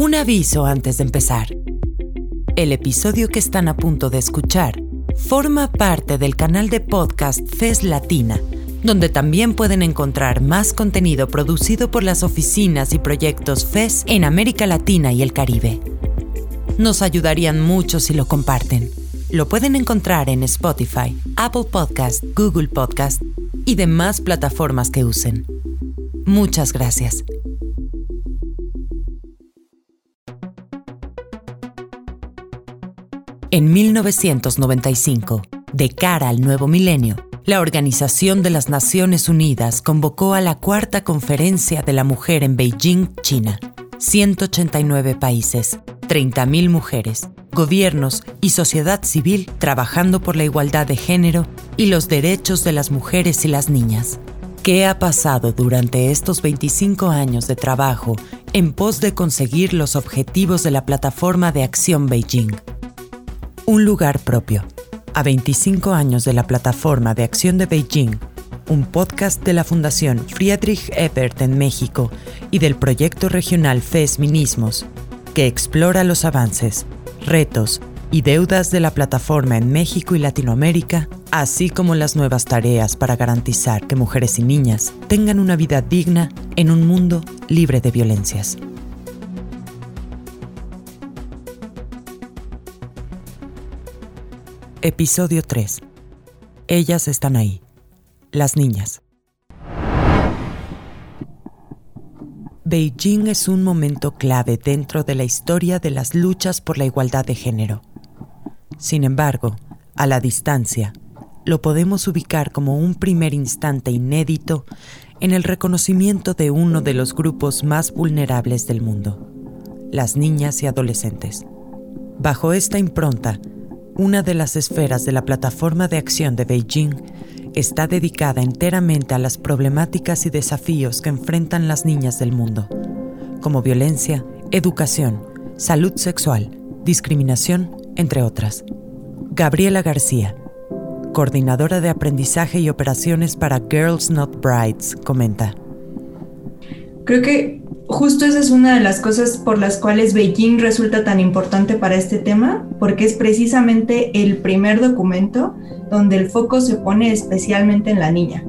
Un aviso antes de empezar. El episodio que están a punto de escuchar forma parte del canal de podcast FES Latina, donde también pueden encontrar más contenido producido por las oficinas y proyectos FES en América Latina y el Caribe. Nos ayudarían mucho si lo comparten. Lo pueden encontrar en Spotify, Apple Podcast, Google Podcast y demás plataformas que usen. Muchas gracias. En 1995, de cara al nuevo milenio, la Organización de las Naciones Unidas convocó a la Cuarta Conferencia de la Mujer en Beijing, China. 189 países, 30.000 mujeres, gobiernos y sociedad civil trabajando por la igualdad de género y los derechos de las mujeres y las niñas. ¿Qué ha pasado durante estos 25 años de trabajo en pos de conseguir los objetivos de la Plataforma de Acción Beijing? Un lugar propio. A 25 años de la Plataforma de Acción de Beijing, un podcast de la Fundación Friedrich Ebert en México y del proyecto regional FESMinismos, que explora los avances, retos y deudas de la plataforma en México y Latinoamérica, así como las nuevas tareas para garantizar que mujeres y niñas tengan una vida digna en un mundo libre de violencias. Episodio 3. Ellas están ahí. Las niñas. Beijing es un momento clave dentro de la historia de las luchas por la igualdad de género. Sin embargo, a la distancia, lo podemos ubicar como un primer instante inédito en el reconocimiento de uno de los grupos más vulnerables del mundo, las niñas y adolescentes. Bajo esta impronta, una de las esferas de la plataforma de acción de Beijing está dedicada enteramente a las problemáticas y desafíos que enfrentan las niñas del mundo, como violencia, educación, salud sexual, discriminación, entre otras. Gabriela García, coordinadora de aprendizaje y operaciones para Girls Not Brides, comenta. Creo que justo esa es una de las cosas por las cuales Beijing resulta tan importante para este tema, porque es precisamente el primer documento donde el foco se pone especialmente en la niña.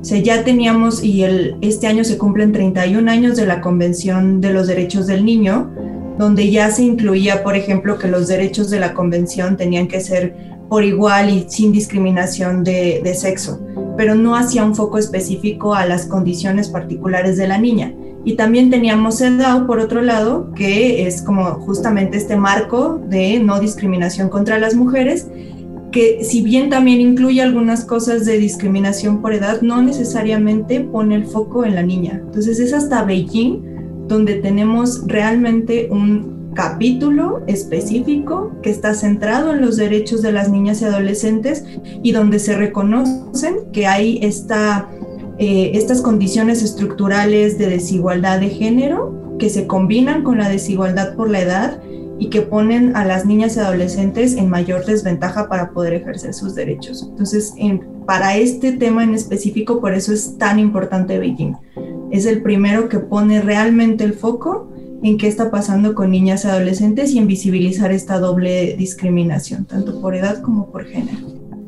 O sea, ya teníamos, y este año se cumplen 31 años de la Convención de los Derechos del Niño, donde ya se incluía, por ejemplo, que los derechos de la Convención tenían que ser por igual y sin discriminación de, de sexo, pero no hacía un foco específico a las condiciones particulares de la niña. Y también teníamos CEDAW, por otro lado, que es como justamente este marco de no discriminación contra las mujeres, que si bien también incluye algunas cosas de discriminación por edad, no necesariamente pone el foco en la niña. Entonces es hasta Beijing donde tenemos realmente un capítulo específico que está centrado en los derechos de las niñas y adolescentes y donde se reconocen que hay esta eh, estas condiciones estructurales de desigualdad de género que se combinan con la desigualdad por la edad y que ponen a las niñas y adolescentes en mayor desventaja para poder ejercer sus derechos. Entonces, para este tema en específico, por eso es tan importante Beijing. Es el primero que pone realmente el foco en qué está pasando con niñas y adolescentes y en visibilizar esta doble discriminación, tanto por edad como por género.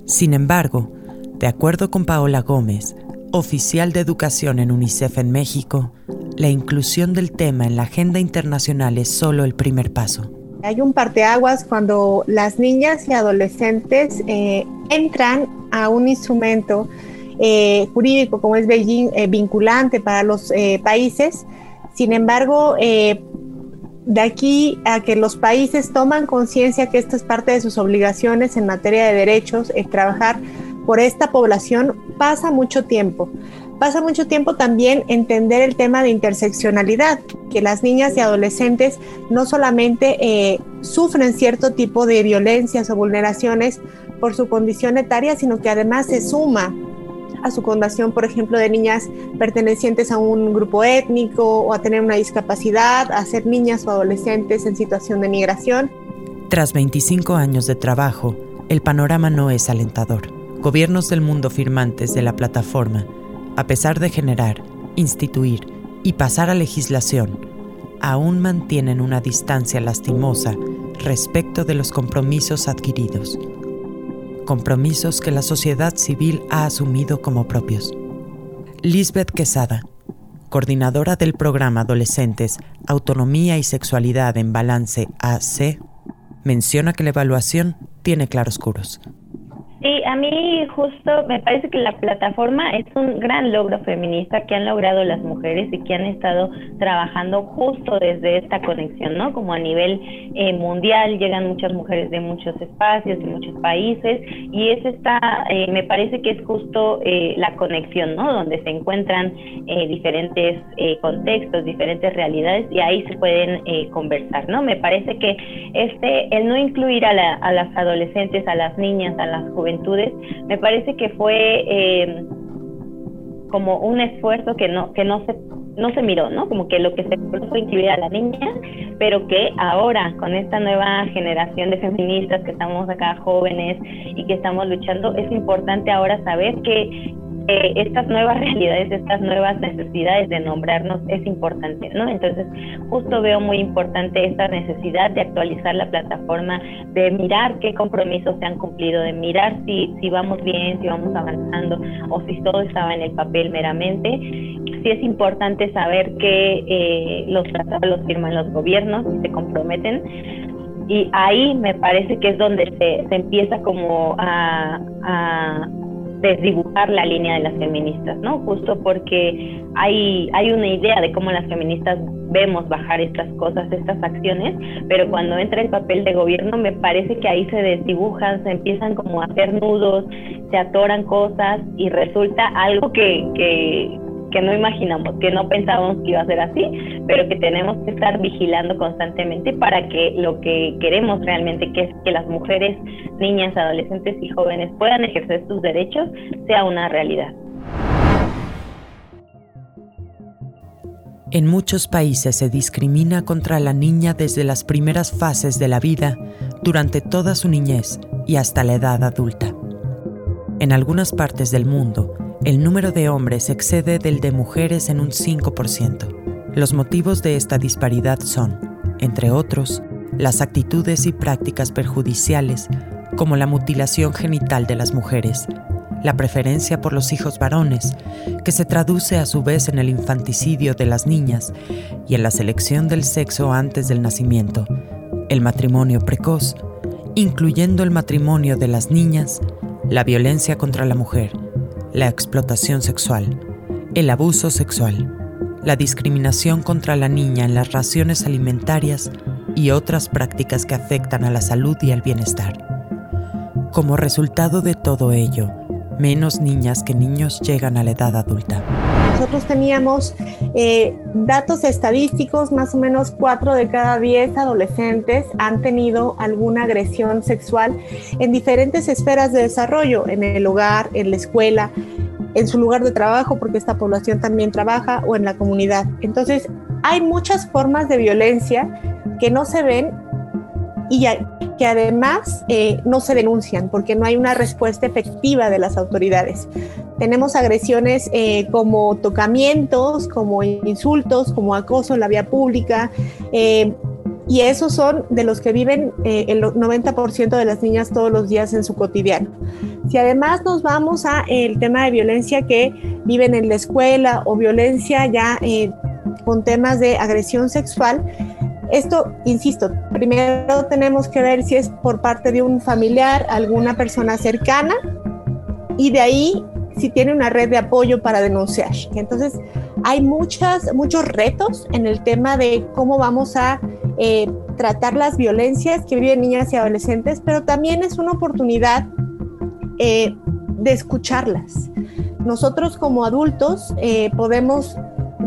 Sin embargo, de acuerdo con Paola Gómez, oficial de educación en UNICEF en México, la inclusión del tema en la agenda internacional es solo el primer paso. Hay un parteaguas cuando las niñas y adolescentes eh, entran a un instrumento eh, jurídico como es Beijing eh, vinculante para los países. Sin embargo, de aquí a que los países toman conciencia que esto es parte de sus obligaciones en materia de derechos, es trabajar por esta población pasa mucho tiempo. Pasa mucho tiempo también entender el tema de interseccionalidad, que las niñas y adolescentes no solamente eh, sufren cierto tipo de violencias o vulneraciones por su condición etaria, sino que además se suma a su condición, por ejemplo, de niñas pertenecientes a un grupo étnico o a tener una discapacidad, a ser niñas o adolescentes en situación de migración. Tras 25 años de trabajo, el panorama no es alentador gobiernos del mundo firmantes de la plataforma, a pesar de generar, instituir y pasar a legislación, aún mantienen una distancia lastimosa respecto de los compromisos adquiridos, compromisos que la sociedad civil ha asumido como propios. Lisbeth Quesada, coordinadora del programa Adolescentes, Autonomía y Sexualidad en Balance AC, menciona que la evaluación tiene claroscuros. Sí, a mí justo me parece que la plataforma es un gran logro feminista que han logrado las mujeres y que han estado trabajando justo desde esta conexión, ¿no? Como a nivel eh, mundial llegan muchas mujeres de muchos espacios, de muchos países y es esta, eh, me parece que es justo eh, la conexión, ¿no? Donde se encuentran diferentes contextos, diferentes realidades y ahí se pueden conversar, ¿no? Me parece que este, el no incluir a, a las adolescentes, a las niñas, a las juventudes, me parece que fue eh, como un esfuerzo que no, que no se no se miró, ¿no? Como que lo que se fue incluir a la niña, pero que ahora con esta nueva generación de feministas que estamos acá jóvenes y que estamos luchando, es importante ahora saber que eh, estas nuevas realidades, estas nuevas necesidades de nombrarnos es importante, ¿no? Entonces, justo veo muy importante esta necesidad de actualizar la plataforma, de mirar qué compromisos se han cumplido, de mirar si, si vamos bien, si vamos avanzando o si todo estaba en el papel meramente. Sí es importante saber que eh, los tratados los firman los gobiernos y se comprometen y ahí me parece que es donde se, se empieza como a, a desdibujar la línea de las feministas, ¿no? Justo porque hay, hay una idea de cómo las feministas vemos bajar estas cosas, estas acciones, pero cuando entra el papel de gobierno me parece que ahí se desdibujan, se empiezan como a hacer nudos, se atoran cosas y resulta algo que, que, que no imaginamos, que no pensábamos que iba a ser así, pero que tenemos que estar vigilando constantemente para que lo que queremos realmente, que es que las mujeres, niñas, adolescentes y jóvenes puedan ejercer sus derechos, sea una realidad. En muchos países se discrimina contra la niña desde las primeras fases de la vida, durante toda su niñez y hasta la edad adulta. En algunas partes del mundo, el número de hombres excede del de mujeres en un 5%. Los motivos de esta disparidad son, entre otros, las actitudes y prácticas perjudiciales, como la mutilación genital de las mujeres, la preferencia por los hijos varones, que se traduce a su vez en el infanticidio de las niñas y en la selección del sexo antes del nacimiento, el matrimonio precoz, incluyendo el matrimonio de las niñas, la violencia contra la mujer, la explotación sexual, el abuso sexual, la discriminación contra la niña en las raciones alimentarias y otras prácticas que afectan a la salud y al bienestar. Como resultado de todo ello, menos niñas que niños llegan a la edad adulta. Nosotros teníamos eh, datos estadísticos, más o menos 4 de cada 10 adolescentes han tenido alguna agresión sexual en diferentes esferas de desarrollo, en el hogar, en la escuela, en su lugar de trabajo, porque esta población también trabaja, o en la comunidad. Entonces, hay muchas formas de violencia que no se ven y que además eh, no se denuncian porque no hay una respuesta efectiva de las autoridades. Tenemos agresiones eh, como tocamientos, como insultos, como acoso en la vía pública. Eh, y esos son de los que viven el 90% de las niñas todos los días en su cotidiano. Si además nos vamos a el tema de violencia que viven en la escuela o violencia ya con temas de agresión sexual, esto, insisto, primero tenemos que ver si es por parte de un familiar, alguna persona cercana, y de ahí si tiene una red de apoyo para denunciar. Entonces, hay muchas, muchos retos en el tema de cómo vamos a eh, tratar las violencias que viven niñas y adolescentes, pero también es una oportunidad eh, de escucharlas. Nosotros como adultos eh, podemos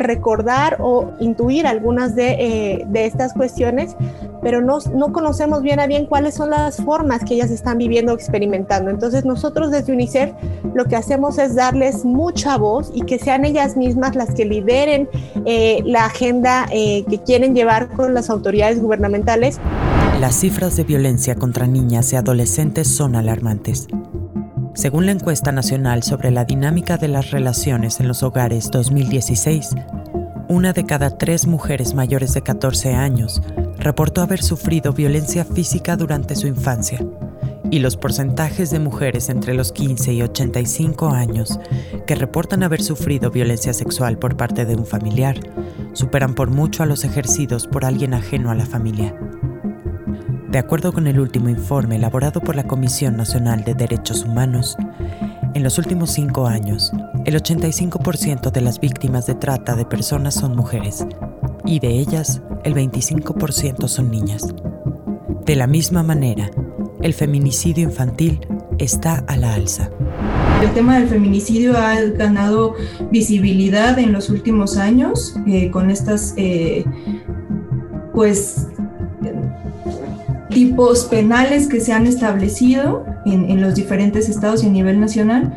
recordar o intuir algunas de, eh, de estas cuestiones, pero no, no, conocemos bien a bien cuáles son las formas que ellas están viviendo o experimentando. Entonces nosotros desde UNICEF lo que hacemos es darles mucha voz y que sean ellas mismas las que lideren eh, la agenda eh, que quieren llevar con las autoridades gubernamentales. Las cifras de violencia contra niñas y adolescentes son alarmantes. Según la encuesta nacional sobre la dinámica de las relaciones en los hogares 2016, una de cada tres mujeres mayores de 14 años reportó haber sufrido violencia física durante su infancia y los porcentajes de mujeres entre los 15 y 85 años que reportan haber sufrido violencia sexual por parte de un familiar superan por mucho a los ejercidos por alguien ajeno a la familia. De acuerdo con el último informe elaborado por la Comisión Nacional de Derechos Humanos, en los últimos cinco años, el 85% de las víctimas de trata de personas son mujeres y de ellas el 25% son niñas. De la misma manera, el feminicidio infantil está a la alza. El tema del feminicidio ha ganado visibilidad en los últimos años eh, con estas, eh, pues, tipos penales que se han establecido en, en los diferentes estados y a nivel nacional,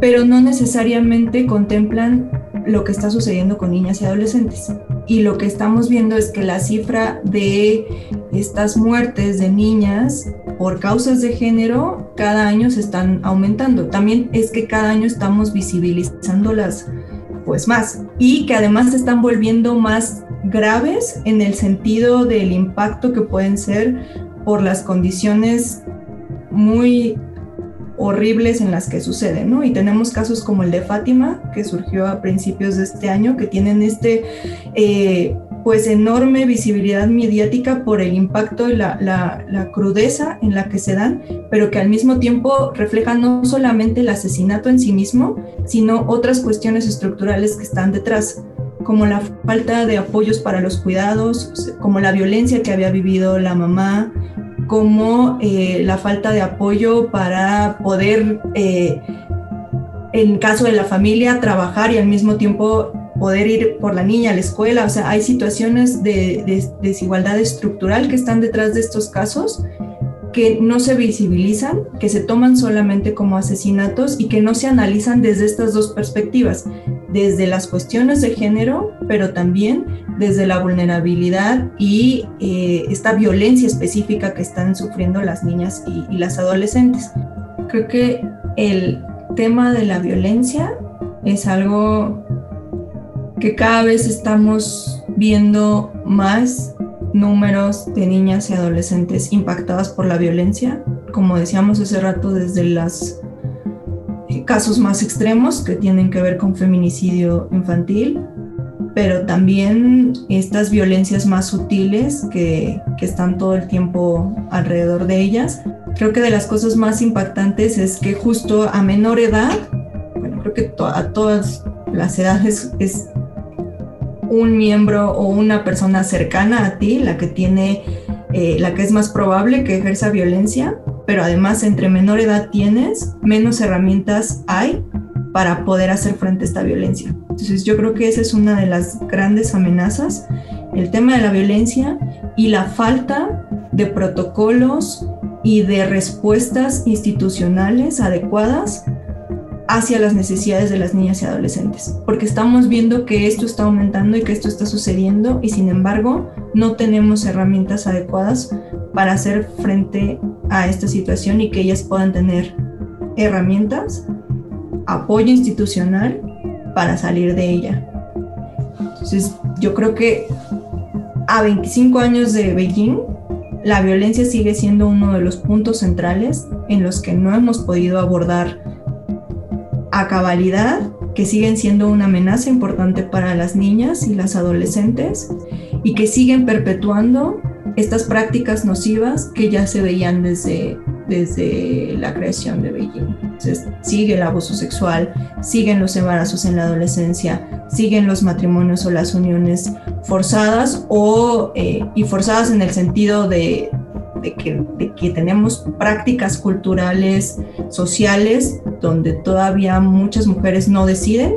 pero no necesariamente contemplan lo que está sucediendo con niñas y adolescentes. Y lo que estamos viendo es que la cifra de estas muertes de niñas por causas de género cada año se están aumentando. También es que cada año estamos visibilizándolas pues más y que además se están volviendo más graves en el sentido del impacto que pueden ser por las condiciones muy horribles en las que suceden, ¿no? Y tenemos casos como el de Fátima, que surgió a principios de este año, que tienen este, eh, pues, enorme visibilidad mediática por el impacto y la, la, crudeza en la que se dan, pero que al mismo tiempo reflejan no solamente el asesinato en sí mismo, sino otras cuestiones estructurales que están detrás como la falta de apoyos para los cuidados, como la violencia que había vivido la mamá, como eh, la falta de apoyo para poder, eh, en caso de la familia, trabajar y al mismo tiempo poder ir por la niña a la escuela. O sea, hay situaciones de, desigualdad estructural que están detrás de estos casos que no se visibilizan, que se toman solamente como asesinatos y que no se analizan desde estas dos perspectivas, desde las cuestiones de género, pero también desde la vulnerabilidad y eh, esta violencia específica que están sufriendo las niñas y, y las adolescentes. Creo que el tema de la violencia es algo que cada vez estamos viendo más números de niñas y adolescentes impactadas por la violencia, como decíamos hace rato, desde los casos más extremos que tienen que ver con feminicidio infantil, pero también estas violencias más sutiles que, que están todo el tiempo alrededor de ellas. Creo que de las cosas más impactantes es que justo a menor edad, bueno, creo que a todas las edades es un miembro o una persona cercana a ti la que tiene, eh, la que es más probable que ejerza violencia, pero además entre menor edad tienes, menos herramientas hay para poder hacer frente a esta violencia. Entonces yo creo que esa es una de las grandes amenazas, el tema de la violencia y la falta de protocolos y de respuestas institucionales adecuadas hacia las necesidades de las niñas y adolescentes, porque estamos viendo que esto está aumentando y que esto está sucediendo y sin embargo no tenemos herramientas adecuadas para hacer frente a esta situación y que ellas puedan tener herramientas, apoyo institucional para salir de ella. Entonces, yo creo que a 25 años de Beijing, la violencia sigue siendo uno de los puntos centrales en los que no hemos podido abordar a cabalidad, que siguen siendo una amenaza importante para las niñas y las adolescentes y que siguen perpetuando estas prácticas nocivas que ya se veían desde, desde la creación de Beijing. Sigue el abuso sexual, siguen los embarazos en la adolescencia, siguen los matrimonios o las uniones forzadas o, eh, y forzadas en el sentido de, de que, tenemos prácticas culturales, sociales, donde todavía muchas mujeres no deciden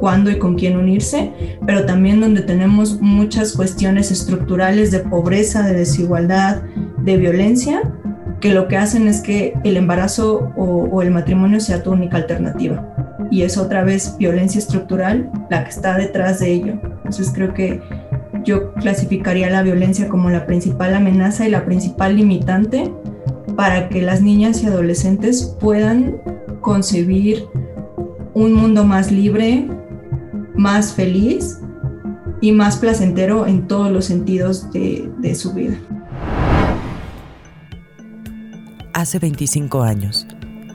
cuándo y con quién unirse, pero también donde tenemos muchas cuestiones estructurales de pobreza, de desigualdad, de violencia, que lo que hacen es que el embarazo o, o el matrimonio sea tu única alternativa. Y es otra vez violencia estructural la que está detrás de ello. Entonces creo que yo clasificaría la violencia como la principal amenaza y la principal limitante para que las niñas y adolescentes puedan concebir un mundo más libre, más feliz y más placentero en todos los sentidos de, su vida. Hace 25 años,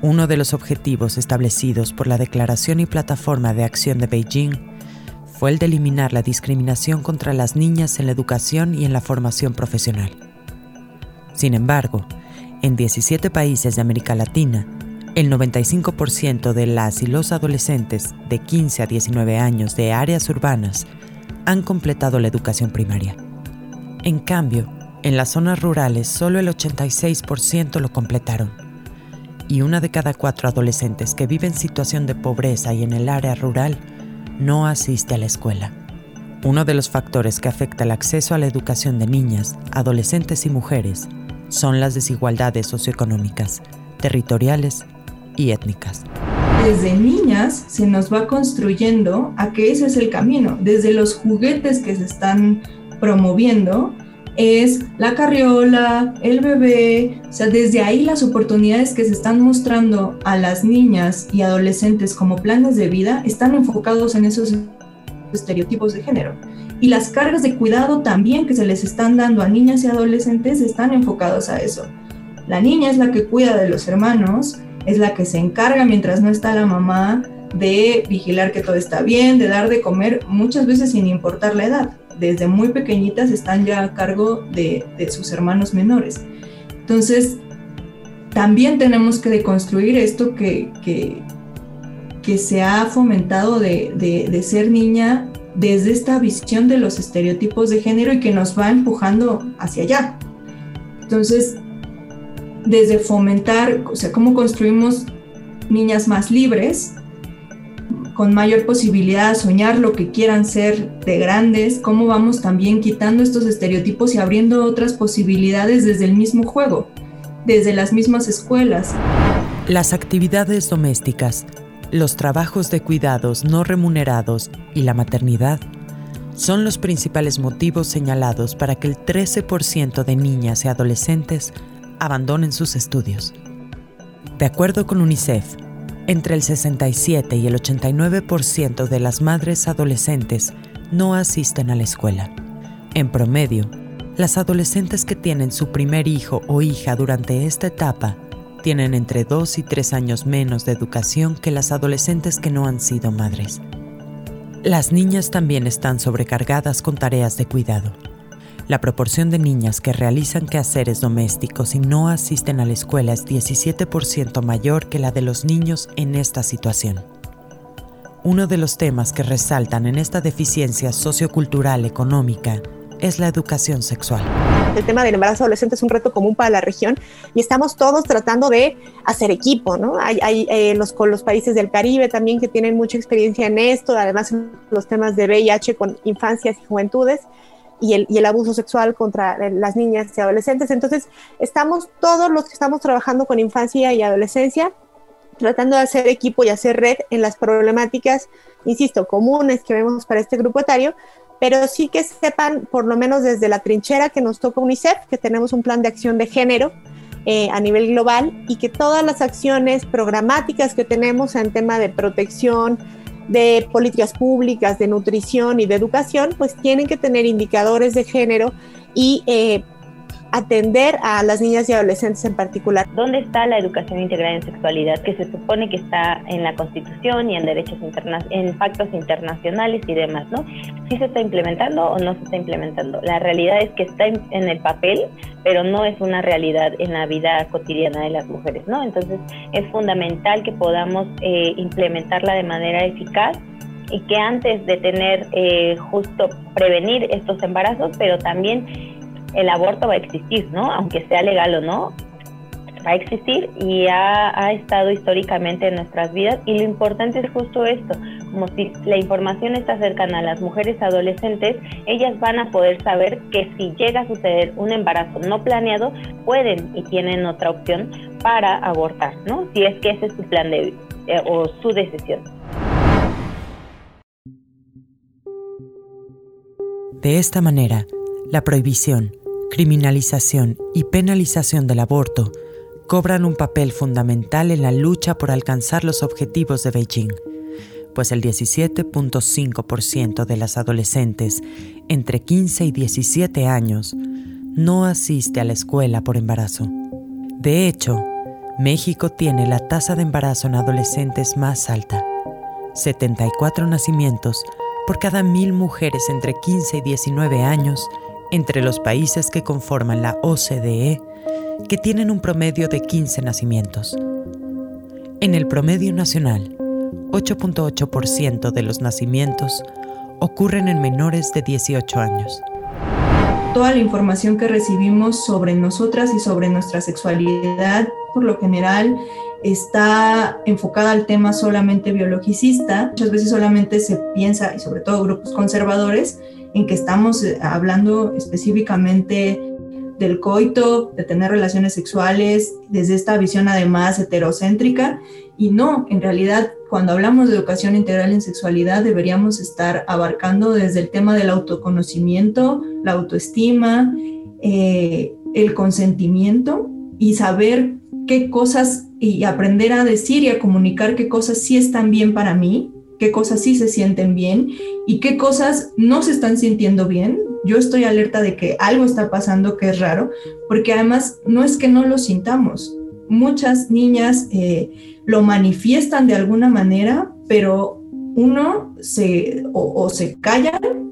uno de los objetivos establecidos por la Declaración y Plataforma de Acción de Beijing fue el de eliminar la discriminación contra las niñas en la educación y en la formación profesional. Sin embargo, en 17 países de América Latina, el 95% de las y los adolescentes de 15 a 19 años de áreas urbanas han completado la educación primaria. En cambio, en las zonas rurales solo el 86% lo completaron. Y una de cada cuatro adolescentes que vive en situación de pobreza y en el área rural no asiste a la escuela. Uno de los factores que afecta el acceso a la educación de niñas, adolescentes y mujeres son las desigualdades socioeconómicas, territoriales y étnicas. Desde niñas se nos va construyendo a que ese es el camino. Desde los juguetes que se están promoviendo, es la carriola, el bebé, o sea, desde ahí las oportunidades que se están mostrando a las niñas y adolescentes como planes de vida están enfocados en esos estereotipos de género. Y las cargas de cuidado también que se les están dando a niñas y adolescentes están enfocados a eso. La niña es la que cuida de los hermanos, es la que se encarga mientras no está la mamá de vigilar que todo está bien, de dar de comer, muchas veces sin importar la edad. Desde muy pequeñitas están ya a cargo de, sus hermanos menores. Entonces, también tenemos que deconstruir esto que, que, se ha fomentado de, de, ser niña desde esta visión de los estereotipos de género y que nos va empujando hacia allá. Entonces, desde fomentar, o sea, cómo construimos niñas más libres, con mayor posibilidad de soñar lo que quieran ser de grandes, cómo vamos también quitando estos estereotipos y abriendo otras posibilidades desde el mismo juego, desde las mismas escuelas. Las actividades domésticas los trabajos de cuidados no remunerados y la maternidad son los principales motivos señalados para que el 13% de niñas y adolescentes abandonen sus estudios. De acuerdo con UNICEF, entre el 67 y el 89% de las madres adolescentes no asisten a la escuela. En promedio, las adolescentes que tienen su primer hijo o hija durante esta etapa tienen entre 2 y 3 años menos de educación que las adolescentes que no han sido madres. Las niñas también están sobrecargadas con tareas de cuidado. La proporción de niñas que realizan quehaceres domésticos y no asisten a la escuela es 17% mayor que la de los niños en esta situación. Uno de los temas que resaltan en esta deficiencia sociocultural económica es la educación sexual. El tema del embarazo adolescente es un reto común para la región y estamos todos tratando de hacer equipo, ¿no? Hay, eh, los, los países del Caribe también que tienen mucha experiencia en esto, además los temas de VIH con infancias y juventudes. Y el, abuso sexual contra eh, las niñas y adolescentes. Entonces, estamos todos los que estamos trabajando con infancia y adolescencia tratando de hacer equipo y hacer red en las problemáticas, insisto, comunes que vemos para este grupo etario, pero sí que sepan, por lo menos desde la trinchera que nos toca UNICEF, que tenemos un plan de acción de género eh, a nivel global y que todas las acciones programáticas que tenemos en tema de protección, de políticas públicas, de nutrición y de educación, pues tienen que tener indicadores de género y eh, atender a las niñas y adolescentes en particular. ¿Dónde está la educación integral en sexualidad que se supone que está en la Constitución y en derechos en pactos internacionales y demás, ¿no? ¿Sí se está implementando o no se está implementando? La realidad es que está en, el papel, pero no es una realidad en la vida cotidiana de las mujeres, ¿no? Entonces es fundamental que podamos eh, implementarla de manera eficaz y que antes de tener eh, justo prevenir estos embarazos, pero también el aborto va a existir, ¿no? Aunque sea legal o no, va a existir y ha, estado históricamente en nuestras vidas y lo importante es justo esto, como si la información está cercana a las mujeres adolescentes, ellas van a poder saber que si llega a suceder un embarazo no planeado, pueden y tienen otra opción para abortar, ¿no? Si es que ese es su plan de eh, o su decisión. De esta manera, la prohibición criminalización y penalización del aborto cobran un papel fundamental en la lucha por alcanzar los objetivos de Beijing, pues el 17.5% de las adolescentes entre 15 y 17 años no asiste a la escuela por embarazo. De hecho, México tiene la tasa de embarazo en adolescentes más alta, 74 nacimientos por cada mil mujeres entre 15 y 19 años entre los países que conforman la OCDE, que tienen un promedio de 15 nacimientos. En el promedio nacional, 8.8% de los nacimientos ocurren en menores de 18 años. Toda la información que recibimos sobre nosotras y sobre nuestra sexualidad, por lo general, está enfocada al tema solamente biologicista. Muchas veces solamente se piensa, y sobre todo grupos conservadores, en que estamos eh, hablando específicamente del coito, de tener relaciones sexuales, desde esta visión además heterocéntrica. Y no, en realidad, cuando hablamos de educación integral en sexualidad, deberíamos estar abarcando desde el tema del autoconocimiento, la autoestima, eh, el consentimiento y saber qué cosas y aprender a decir y a comunicar qué cosas sí están bien para mí qué cosas sí se sienten bien y qué cosas no se están sintiendo bien. Yo estoy alerta de que algo está pasando que es raro, porque además no es que no lo sintamos. Muchas niñas eh, lo manifiestan de alguna manera, pero uno se o, se callan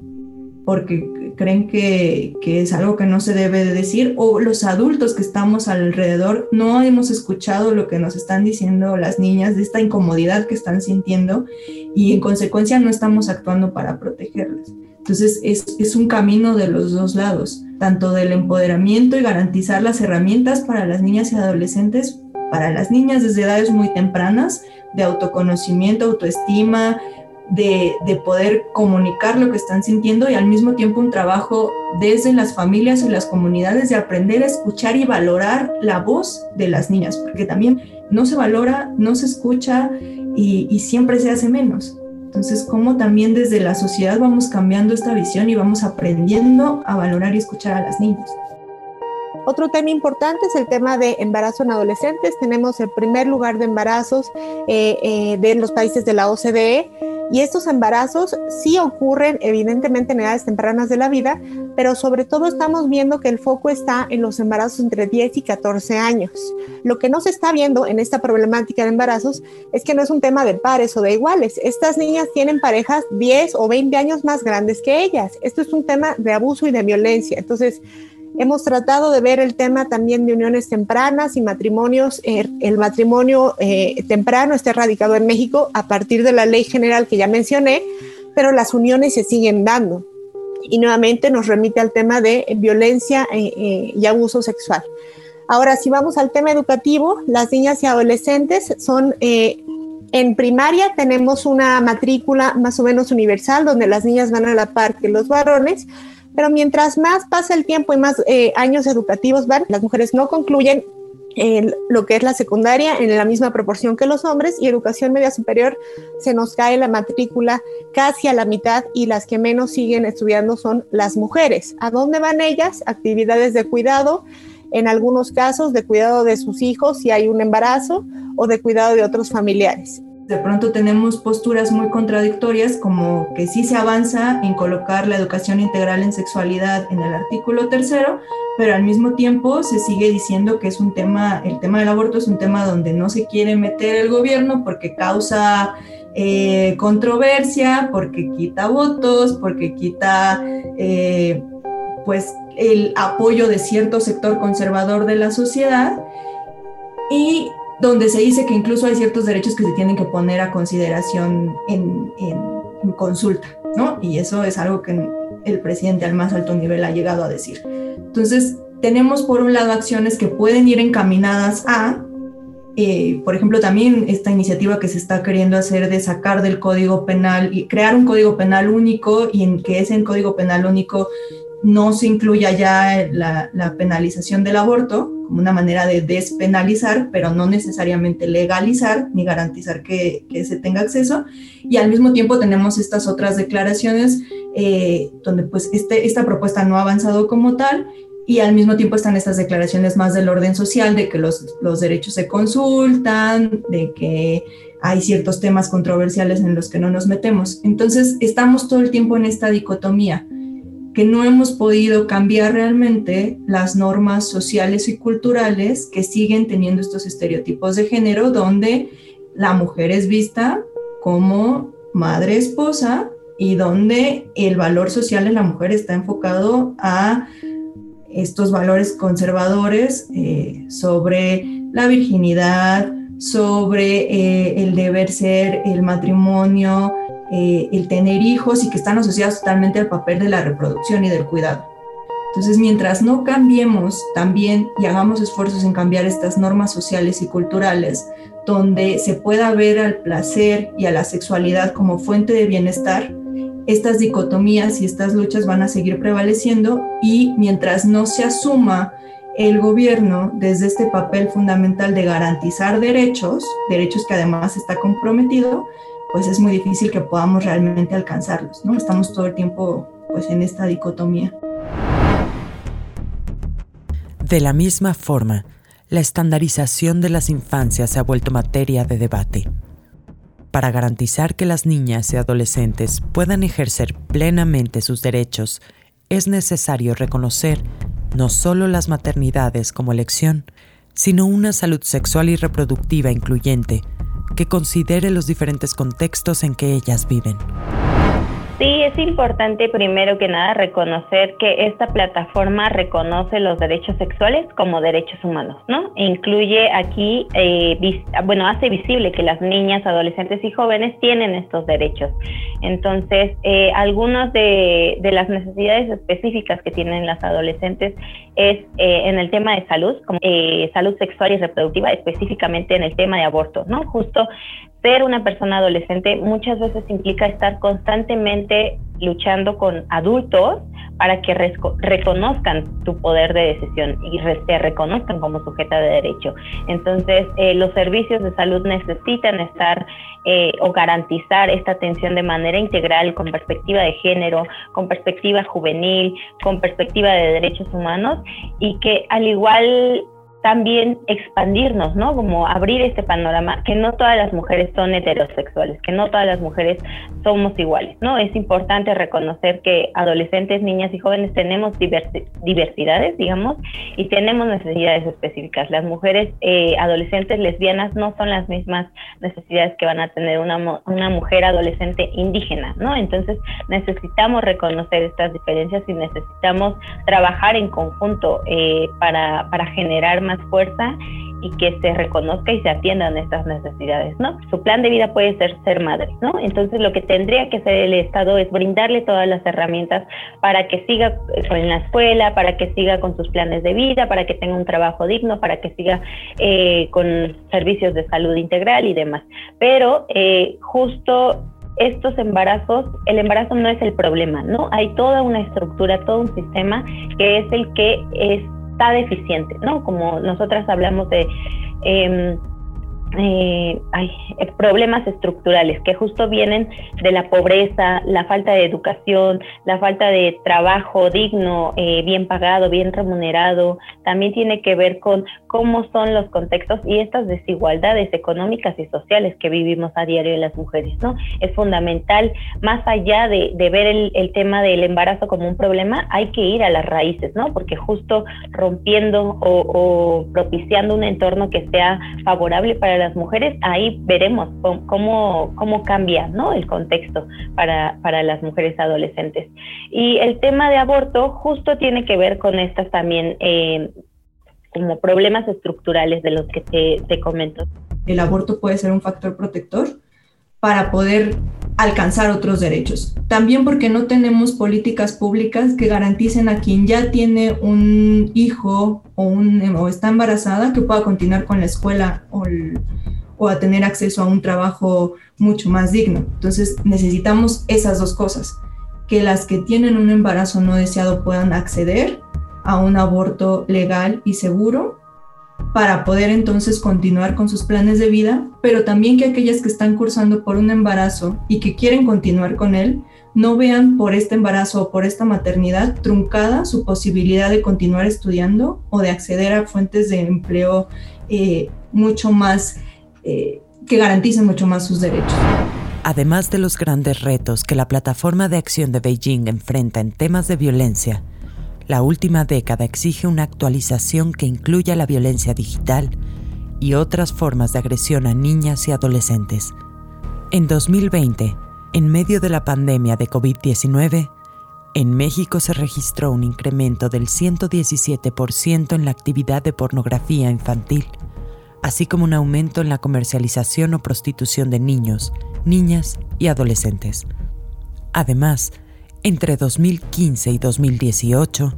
porque creen que, que, es algo que no se debe de decir, o los adultos que estamos alrededor no hemos escuchado lo que nos están diciendo las niñas de esta incomodidad que están sintiendo y en consecuencia no estamos actuando para protegerlas. Entonces es, es un camino de los dos lados, tanto del empoderamiento y garantizar las herramientas para las niñas y adolescentes, para las niñas desde edades muy tempranas, de autoconocimiento, autoestima, de, de, poder comunicar lo que están sintiendo y al mismo tiempo un trabajo desde las familias y las comunidades de aprender a escuchar y valorar la voz de las niñas, porque también no se valora, no se escucha y, y siempre se hace menos. Entonces, cómo también desde la sociedad vamos cambiando esta visión y vamos aprendiendo a valorar y escuchar a las niñas. Otro tema importante es el tema de embarazo en adolescentes. Tenemos el primer lugar de embarazos eh, eh, de los países de la OCDE y estos embarazos sí ocurren evidentemente en edades tempranas de la vida, pero sobre todo estamos viendo que el foco está en los embarazos entre 10 y 14 años. Lo que no se está viendo en esta problemática de embarazos es que no es un tema de pares o de iguales. Estas niñas tienen parejas 10 o 20 años más grandes que ellas. Esto es un tema de abuso y de violencia. Entonces, Hemos tratado de ver el tema también de uniones tempranas y matrimonios. Eh, el matrimonio eh, temprano está erradicado en México a partir de la ley general que ya mencioné, pero las uniones se siguen dando. Y nuevamente nos remite al tema de violencia eh, y abuso sexual. Ahora, si vamos al tema educativo, las niñas y adolescentes son en primaria tenemos una matrícula más o menos universal donde las niñas van a la par que los varones, pero mientras más pasa el tiempo y más eh, años educativos van, las mujeres no concluyen en lo que es la secundaria en la misma proporción que los hombres y educación media superior se nos cae la matrícula casi a la mitad y las que menos siguen estudiando son las mujeres. ¿A dónde van ellas? Actividades de cuidado, en algunos casos de cuidado de sus hijos si hay un embarazo o de cuidado de otros familiares de pronto tenemos posturas muy contradictorias como que sí se avanza en colocar la educación integral en sexualidad en el artículo tercero, pero al mismo tiempo se sigue diciendo que es un tema, el tema del aborto es un tema donde no se quiere meter el gobierno porque causa eh, controversia, porque quita votos, porque quita eh, pues el apoyo de cierto sector conservador de la sociedad. Y donde se dice que incluso hay ciertos derechos que se tienen que poner a consideración en, consulta, ¿no? Y eso es algo que el presidente al más alto nivel ha llegado a decir. Entonces, tenemos por un lado acciones que pueden ir encaminadas a, eh, por ejemplo, también esta iniciativa que se está queriendo hacer de sacar del código penal y crear un código penal único y en que ese código penal único no se incluya ya la, penalización del aborto como una manera de despenalizar, pero no necesariamente legalizar ni garantizar que, se tenga acceso. Y al mismo tiempo tenemos estas otras declaraciones eh, donde pues este, esta propuesta no ha avanzado como tal y al mismo tiempo están estas declaraciones más del orden social, de que los, los derechos se consultan, de que hay ciertos temas controversiales en los que no nos metemos. Entonces, estamos todo el tiempo en esta dicotomía, que no hemos podido cambiar realmente las normas sociales y culturales que siguen teniendo estos estereotipos de género, donde la mujer es vista como madre esposa y donde el valor social de la mujer está enfocado a estos valores conservadores eh, sobre la virginidad, sobre eh, el deber ser, el matrimonio, eh, el tener hijos y que están asociados totalmente al papel de la reproducción y del cuidado. Entonces, mientras no cambiemos también y hagamos esfuerzos en cambiar estas normas sociales y culturales, donde se pueda ver al placer y a la sexualidad como fuente de bienestar, estas dicotomías y estas luchas van a seguir prevaleciendo y mientras no se asuma el gobierno desde este papel fundamental de garantizar derechos, derechos que además está comprometido, pues es muy difícil que podamos realmente alcanzarlos, ¿no? Estamos todo el tiempo pues en esta dicotomía. De la misma forma, la estandarización de las infancias se ha vuelto materia de debate. Para garantizar que las niñas y adolescentes puedan ejercer plenamente sus derechos, es necesario reconocer no solo las maternidades como elección, sino una salud sexual y reproductiva incluyente que considere los diferentes contextos en que ellas viven. Sí, es importante primero que nada reconocer que esta plataforma reconoce los derechos sexuales como derechos humanos, ¿no? incluye aquí, eh, bueno, hace visible que las niñas, adolescentes y jóvenes tienen estos derechos. Entonces, eh, algunas de, las necesidades específicas que tienen las adolescentes es eh, en el tema de salud, como, salud sexual y reproductiva, específicamente en el tema de aborto, ¿no? Justo ser una persona adolescente muchas veces implica estar constantemente luchando con adultos para que reconozcan tu poder de decisión y te reconozcan como sujeta de derecho. Entonces, eh, los servicios de salud necesitan estar eh, o garantizar esta atención de manera integral, con perspectiva de género, con perspectiva juvenil, con perspectiva de derechos humanos y que al igual también expandirnos, ¿no? Como abrir este panorama, que no todas las mujeres son heterosexuales, que no todas las mujeres somos iguales, ¿no? Es importante reconocer que adolescentes, niñas y jóvenes tenemos diversidades, digamos, y tenemos necesidades específicas. Las mujeres eh, adolescentes lesbianas no son las mismas necesidades que van a tener una, una mujer adolescente indígena, ¿no? Entonces necesitamos reconocer estas diferencias y necesitamos trabajar en conjunto eh, para, para generar más fuerza y que se reconozca y se atiendan estas necesidades, ¿no? Su plan de vida puede ser ser madre, ¿no? Entonces lo que tendría que hacer el Estado es brindarle todas las herramientas para que siga en la escuela, para que siga con sus planes de vida, para que tenga un trabajo digno, para que siga eh, con servicios de salud integral y demás. Pero eh, justo estos embarazos, el embarazo no es el problema, ¿no? Hay toda una estructura, todo un sistema que es el que es está deficiente, ¿no? Como nosotras hablamos de em, eh, problemas estructurales que justo vienen de la pobreza, la falta de educación, la falta de trabajo digno, eh, bien pagado, bien remunerado. También tiene que ver con cómo son los contextos y estas desigualdades económicas y sociales que vivimos a diario en las mujeres, ¿no? Es fundamental, más allá de, ver el, tema del embarazo como un problema, hay que ir a las raíces, ¿no? Porque justo rompiendo o, o propiciando un entorno que sea favorable para la las mujeres, ahí veremos cómo, cómo cambia ¿no? el contexto para, para las mujeres adolescentes. Y el tema de aborto justo tiene que ver con estas también eh, como problemas estructurales de los que te, te comento. El aborto puede ser un factor protector para poder alcanzar otros derechos. También porque no tenemos políticas públicas que garanticen a quien ya tiene un hijo o, un, o está embarazada que pueda continuar con la escuela o, o a tener acceso a un trabajo mucho más digno. Entonces necesitamos esas dos cosas, que las que tienen un embarazo no deseado puedan acceder a un aborto legal y seguro para poder entonces continuar con sus planes de vida, pero también que aquellas que están cursando por un embarazo y que quieren continuar con él, no vean por este embarazo o por esta maternidad truncada su posibilidad de continuar estudiando o de acceder a fuentes de empleo eh, mucho más, eh, que garanticen mucho más sus derechos. Además de los grandes retos que la plataforma de acción de Beijing enfrenta en temas de violencia, la última década exige una actualización que incluya la violencia digital y otras formas de agresión a niñas y adolescentes. En 2020, en medio de la pandemia de COVID-19, en México se registró un incremento del 117% en la actividad de pornografía infantil, así como un aumento en la comercialización o prostitución de niños, niñas y adolescentes. Además, entre 2015 y 2018,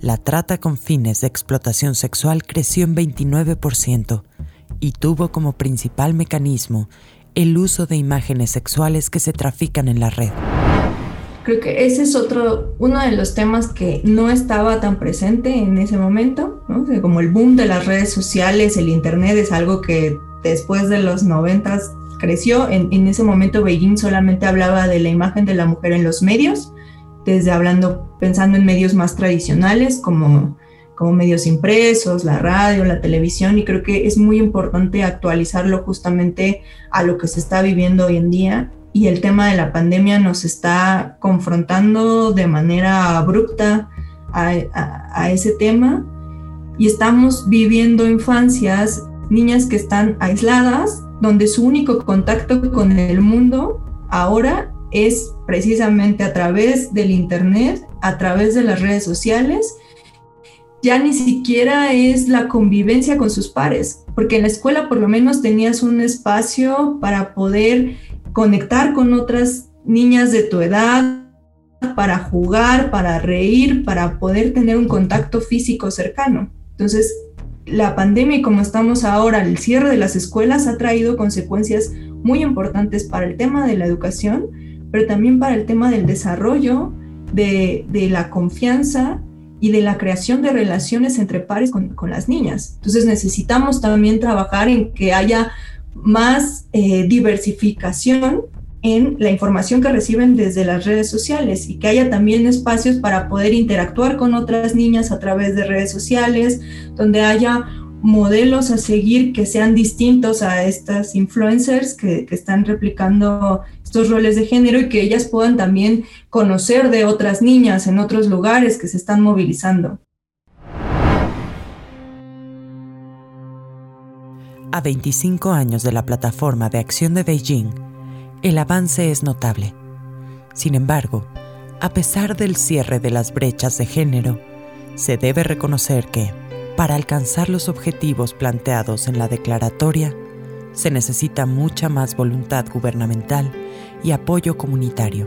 la trata con fines de explotación sexual creció en 29% y tuvo como principal mecanismo el uso de imágenes sexuales que se trafican en la red. Creo que ese es otro, uno de los temas que no estaba tan presente en ese momento, como el boom de las redes sociales, el Internet es algo que después de los noventas creció. En, en, ese momento Beijing solamente hablaba de la imagen de la mujer en los medios desde hablando, pensando en medios más tradicionales como, como medios impresos, la radio, la televisión, y creo que es muy importante actualizarlo justamente a lo que se está viviendo hoy en día. Y el tema de la pandemia nos está confrontando de manera abrupta a, a ese tema y estamos viviendo infancias, niñas que están aisladas, donde su único contacto con el mundo ahora es precisamente a través del Internet, a través de las redes sociales, ya ni siquiera es la convivencia con sus pares, porque en la escuela por lo menos tenías un espacio para poder conectar con otras niñas de tu edad, para jugar, para reír, para poder tener un contacto físico cercano. Entonces, la pandemia y como estamos ahora, el cierre de las escuelas ha traído consecuencias muy importantes para el tema de la educación, pero también para el tema del desarrollo, de, la confianza y de la creación de relaciones entre pares con, las niñas. Entonces necesitamos también trabajar en que haya más eh, diversificación en la información que reciben desde las redes sociales y que haya también espacios para poder interactuar con otras niñas a través de redes sociales, donde haya modelos a seguir que sean distintos a estas influencers que, están replicando estos roles de género y que ellas puedan también conocer de otras niñas en otros lugares que se están movilizando. A 25 años de la plataforma de acción de Beijing, el avance es notable. Sin embargo, a pesar del cierre de las brechas de género, se debe reconocer que, para alcanzar los objetivos planteados en la declaratoria, se necesita mucha más voluntad gubernamental y apoyo comunitario.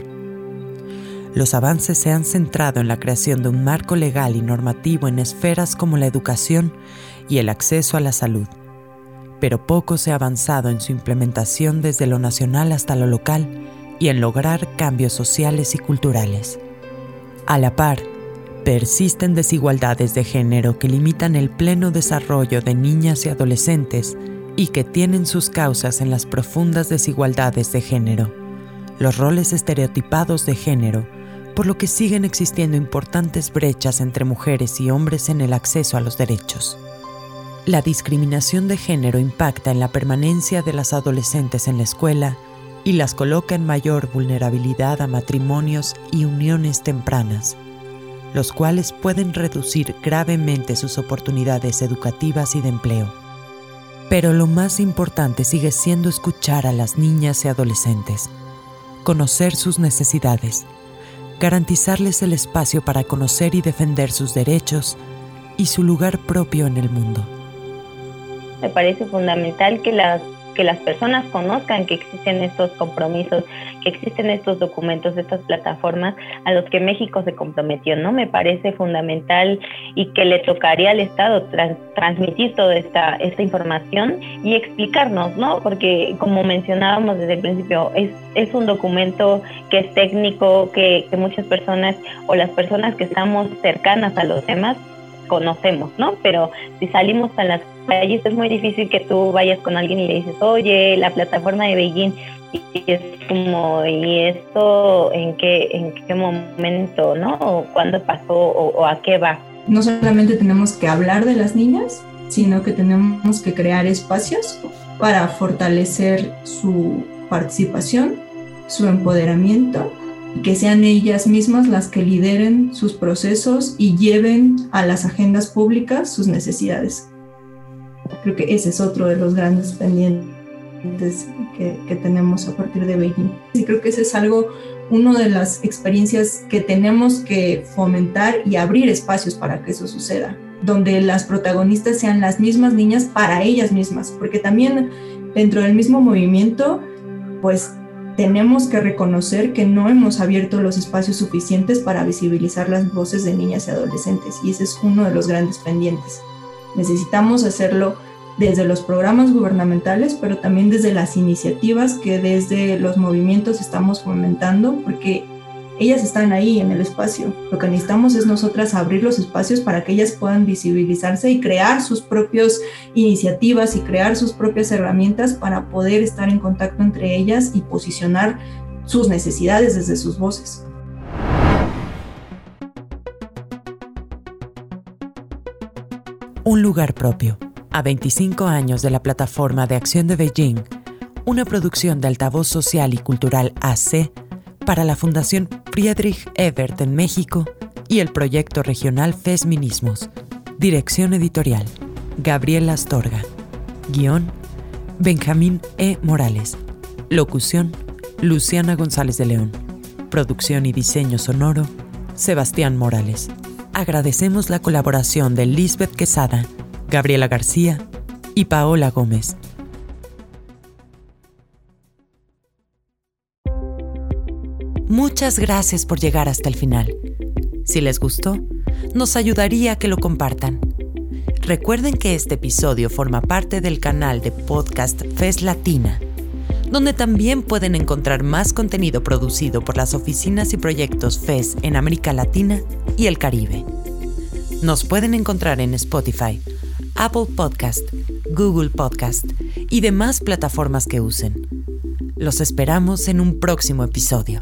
Los avances se han centrado en la creación de un marco legal y normativo en esferas como la educación y el acceso a la salud, pero poco se ha avanzado en su implementación desde lo nacional hasta lo local y en lograr cambios sociales y culturales. A la par, Persisten desigualdades de género que limitan el pleno desarrollo de niñas y adolescentes y que tienen sus causas en las profundas desigualdades de género, los roles estereotipados de género, por lo que siguen existiendo importantes brechas entre mujeres y hombres en el acceso a los derechos. La discriminación de género impacta en la permanencia de las adolescentes en la escuela y las coloca en mayor vulnerabilidad a matrimonios y uniones tempranas los cuales pueden reducir gravemente sus oportunidades educativas y de empleo. Pero lo más importante sigue siendo escuchar a las niñas y adolescentes, conocer sus necesidades, garantizarles el espacio para conocer y defender sus derechos y su lugar propio en el mundo. Me parece fundamental que las que las personas conozcan que existen estos compromisos, que existen estos documentos, estas plataformas a los que México se comprometió, ¿no? Me parece fundamental y que le tocaría al Estado transmitir toda esta, esta información y explicarnos, ¿no? Porque como mencionábamos desde el principio, es, es un documento que es técnico, que, que muchas personas o las personas que estamos cercanas a los temas conocemos, ¿no? Pero si salimos a las país es muy difícil que tú vayas con alguien y le dices, oye, la plataforma de Beijing, y es como, ¿y esto en qué, en qué momento, no? ¿O cuándo pasó o a qué va? No solamente tenemos que hablar de las niñas, sino que tenemos que crear espacios para fortalecer su participación, su empoderamiento y que sean ellas mismas las que lideren sus procesos y lleven a las agendas públicas sus necesidades. Creo que ese es otro de los grandes pendientes que, que tenemos a partir de Beijing. Y creo que ese es algo, una de las experiencias que tenemos que fomentar y abrir espacios para que eso suceda, donde las protagonistas sean las mismas niñas para ellas mismas, porque también dentro del mismo movimiento, pues tenemos que reconocer que no hemos abierto los espacios suficientes para visibilizar las voces de niñas y adolescentes y ese es uno de los grandes pendientes. Necesitamos hacerlo desde los programas gubernamentales, pero también desde las iniciativas que desde los movimientos estamos fomentando, porque ellas están ahí en el espacio. Lo que necesitamos es nosotras abrir los espacios para que ellas puedan visibilizarse y crear sus propias iniciativas y crear sus propias herramientas para poder estar en contacto entre ellas y posicionar sus necesidades desde sus voces. Lugar propio. A 25 años de la plataforma de acción de Beijing, una producción de altavoz social y cultural AC para la Fundación Friedrich Ebert en México y el proyecto regional Fesminismos. Dirección editorial, Gabriela Astorga. Guión, Benjamín E. Morales. Locución, Luciana González de León. Producción y diseño sonoro, Sebastián Morales. Agradecemos la colaboración de Lisbeth Quesada, Gabriela García y Paola Gómez. Muchas gracias por llegar hasta el final. Si les gustó, nos ayudaría que lo compartan. Recuerden que este episodio forma parte del canal de podcast FES Latina, donde también pueden encontrar más contenido producido por las oficinas y proyectos FES en América Latina y el Caribe. Nos pueden encontrar en Spotify, Apple Podcast, Google Podcast y demás plataformas que usen. Los esperamos en un próximo episodio.